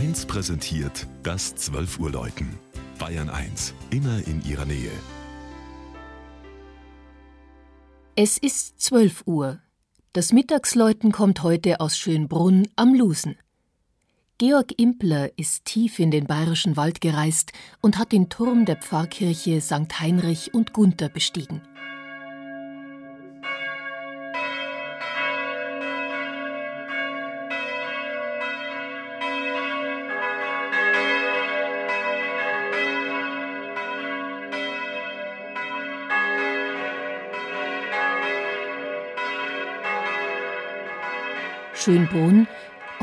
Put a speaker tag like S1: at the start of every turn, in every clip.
S1: 1 präsentiert das 12 Uhr Läuten. Bayern 1, immer in ihrer Nähe.
S2: Es ist 12 Uhr. Das Mittagsläuten kommt heute aus Schönbrunn am Lusen. Georg Impler ist tief in den bayerischen Wald gereist und hat den Turm der Pfarrkirche St. Heinrich und Gunther bestiegen. Schönbrunn,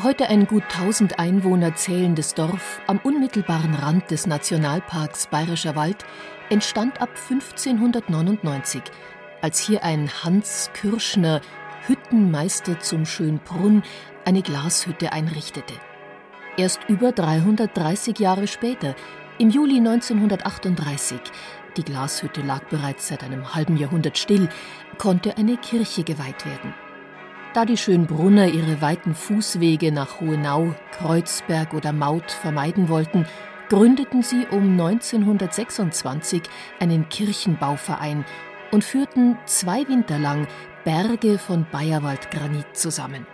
S2: heute ein gut 1000 Einwohner zählendes Dorf am unmittelbaren Rand des Nationalparks Bayerischer Wald, entstand ab 1599, als hier ein Hans Kürschner, Hüttenmeister zum Schönbrunn, eine Glashütte einrichtete. Erst über 330 Jahre später, im Juli 1938, die Glashütte lag bereits seit einem halben Jahrhundert still, konnte eine Kirche geweiht werden. Da die Schönbrunner ihre weiten Fußwege nach Hohenau, Kreuzberg oder Maut vermeiden wollten, gründeten sie um 1926 einen Kirchenbauverein und führten zwei Winter lang Berge von Bayerwaldgranit zusammen.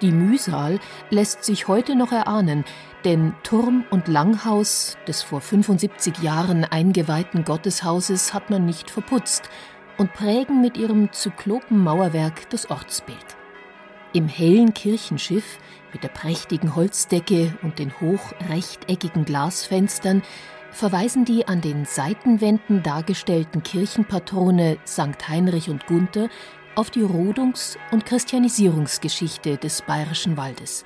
S2: Die Mühsal lässt sich heute noch erahnen, denn Turm und Langhaus des vor 75 Jahren eingeweihten Gotteshauses hat man nicht verputzt und prägen mit ihrem Zyklopenmauerwerk das Ortsbild. Im hellen Kirchenschiff mit der prächtigen Holzdecke und den hochrechteckigen Glasfenstern verweisen die an den Seitenwänden dargestellten Kirchenpatrone St. Heinrich und Gunther auf die Rodungs- und Christianisierungsgeschichte des bayerischen Waldes.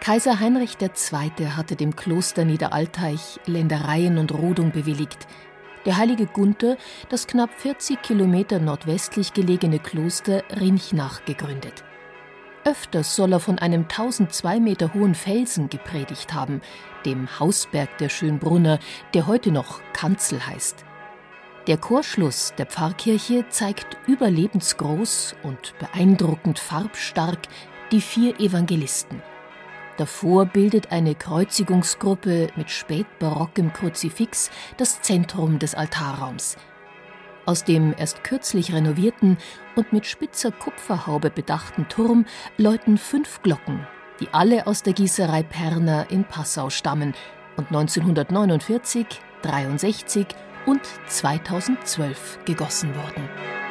S2: Kaiser Heinrich II. hatte dem Kloster Niederalteich Ländereien und Rodung bewilligt. Der heilige Gunther das knapp 40 Kilometer nordwestlich gelegene Kloster Rinchnach gegründet. Öfters soll er von einem 1002 Meter hohen Felsen gepredigt haben, dem Hausberg der Schönbrunner, der heute noch Kanzel heißt. Der Chorschluss der Pfarrkirche zeigt überlebensgroß und beeindruckend farbstark die vier Evangelisten. Davor bildet eine Kreuzigungsgruppe mit spätbarockem Kruzifix das Zentrum des Altarraums – aus dem erst kürzlich renovierten und mit spitzer Kupferhaube bedachten Turm läuten fünf Glocken, die alle aus der Gießerei Perner in Passau stammen und 1949, 63 und 2012 gegossen wurden.